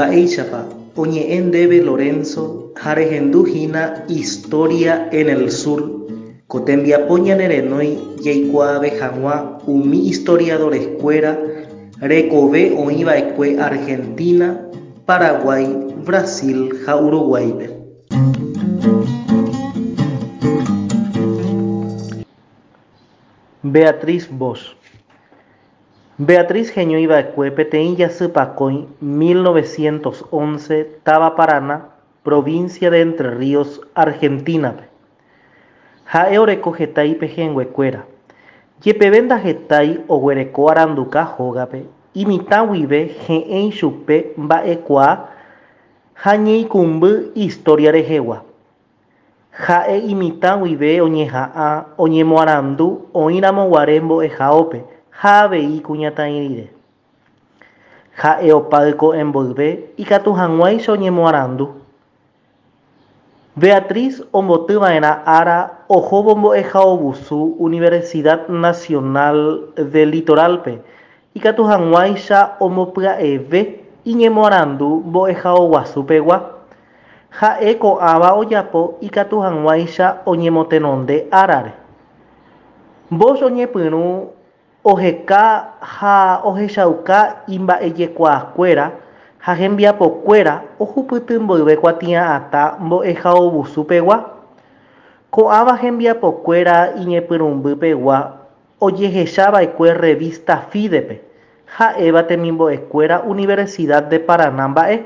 Mba'éichapa oñe'ẽndéve Lorenzo ha rehenduhína Historia en el Sur ko tembiapo ñane renói jaikuaave hag̃ua umi historiadorekuéra rekove oĩva'ekue Argentina, Paraguay, Brasil ha Uruguáipe. Beatriz Bosch Beatriz heñoiva'ekue peteĩ jasypakõi 1911 táva Paraná, provincia de Entre Ríos, oreko heta ipehẽnguekuéra. Jepéve ndahetái oguereko aranduka hógape, imitã guive he'ẽi chupe mba'ekuaa ha ñeikũmby historia rehegua. Ha'e imitã guive oñeha'ã oñemoarandu oĩramoguare Mbo'ehaópe ha avei kuñataĩ rire. Ha'e opáyko emboyve ikatu hag̃uáicha oñemoarandu. Beatriz ombotyva'erã ára ohóvo Mbo'ehaovusu Universidad Nacional del Litorálpe ikatu hag̃uáicha ombopya'eve iñemoarandu mbo'ehaoguasupegua. Ha'e ko'ãva ojapo ikatu hag̃uáicha oñemotenonde árape. Bosch oñepyrũ oheka ha ohechauka imba'ejekuaakuéra ha hembiapokuéra ohupyty mboyve kuatia'atã mbo'ehaovusupegua. Ko'ãva hembiapokuéra iñepyrũmbypegua ojehechava'ekue revista Fidepe ha'éva temimbo'ekuéra Universidad de Paraná mba'e.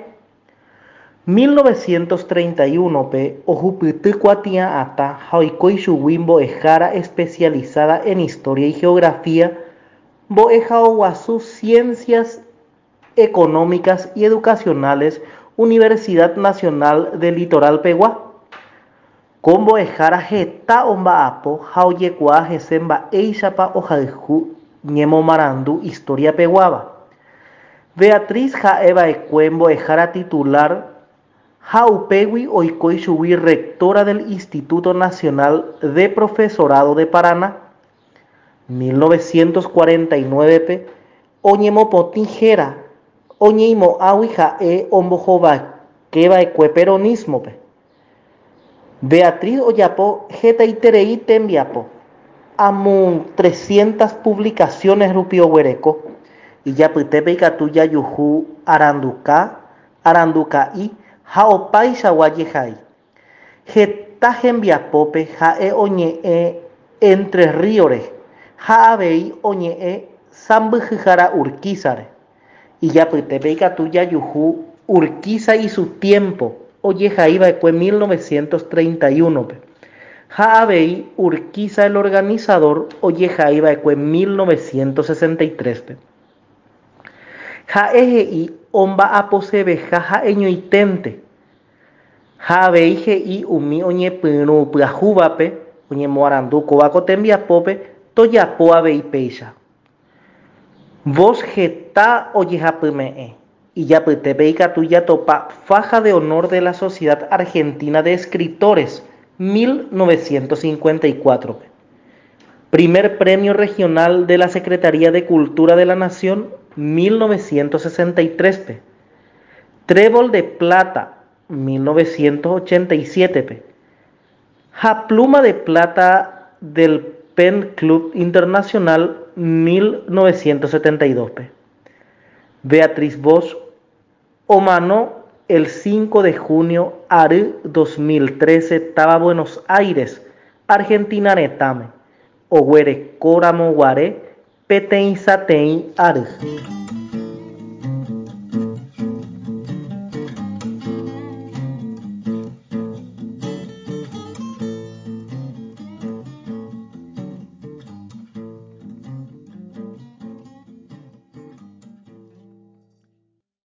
1931pe ohupyty kuatia'atã ha oiko ichugui mbo'ehára especializada en Historia y Geografía Mbo'ehaoguasu Ciencias Económicas y Educacionales Universidad Nacional del Litorálpegua. Ko mbo'ehára heta omba'apo ha ojekuaa hese mba'éichapa ohayhu ñemomarandu historiapeguáva. Beatriz ha'eva'ekue mbo'ehára titular ha upégui oiko ichugui rectora del Instituto Nacional de Profesorado de Paraná. 1949pe oñemopotĩ héra oñeimo'ãgui ha'e ombohovakeva'ekue peronismope. Beatriz ojapo hetaiterei tembiapo amo 300 publicaciones rupi oguereko ijapytépe ikatu jajuhu aranduka, aranduka'i ha opaichagua jehai. Heta hembiapópe ha'e oñe'ẽ Entre Ríos-re ha avei oñe'ẽ sãmbyhyhára Urquiza-re. Ijapytépe ikatu jajuhu Urquiza y su tiempo ojehaíva'ekue 1931pe ha avei Urquiza el organizador ojehaíva'ekue 1963pe. Ha'e he'i omba'aposeveha ha'eñoiténte ha avei he'i umi oñepyrũ pyahúvape oñemoarandu kóvako tembiapópe tojapo avei péicha. Bosch heta ojehapyme'ẽ ijapytépe ikatu jatopa Faja de Honor de la Sociedad Argentina de Escritores 1954. Primer Premio Regional de la Secretaría de Cultura de la Nación 1963. Trébol de Plata 1987. Ja Pluma de Plata del Pen Club Internacional 1972. Beatriz Bosch Omano el 5 de junio Ary 2013 Taba Buenos Aires, Argentina Netame. Oguerekóramoguare peteĩ sateĩ ary.